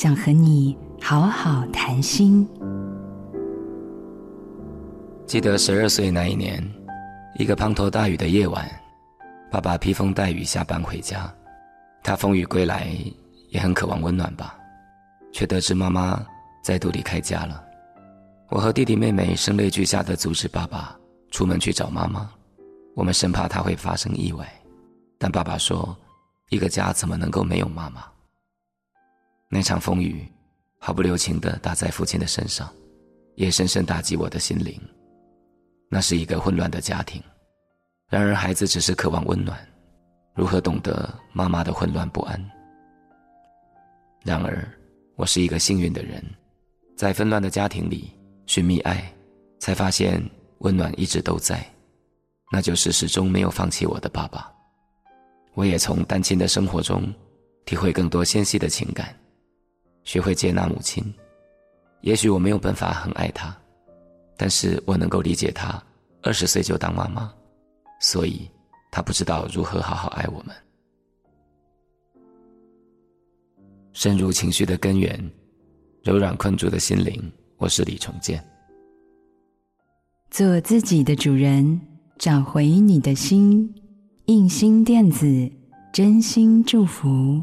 想和你好好谈心。记得十二岁那一年，一个滂沱大雨的夜晚，爸爸披风带雨下班回家。他风雨归来，也很渴望温暖吧，却得知妈妈再度离开家了。我和弟弟妹妹声泪俱下地阻止爸爸出门去找妈妈，我们生怕他会发生意外。但爸爸说：“一个家怎么能够没有妈妈？”那场风雨毫不留情地打在父亲的身上，也深深打击我的心灵。那是一个混乱的家庭。然而，孩子只是渴望温暖，如何懂得妈妈的混乱不安？然而，我是一个幸运的人，在纷乱的家庭里。寻觅爱，才发现温暖一直都在，那就是始终没有放弃我的爸爸。我也从单亲的生活中体会更多纤细的情感，学会接纳母亲。也许我没有办法很爱她，但是我能够理解她二十岁就当妈妈，所以她不知道如何好好爱我们。深入情绪的根源，柔软困住的心灵。我是李崇建，做自己的主人，找回你的心。印心电子，真心祝福。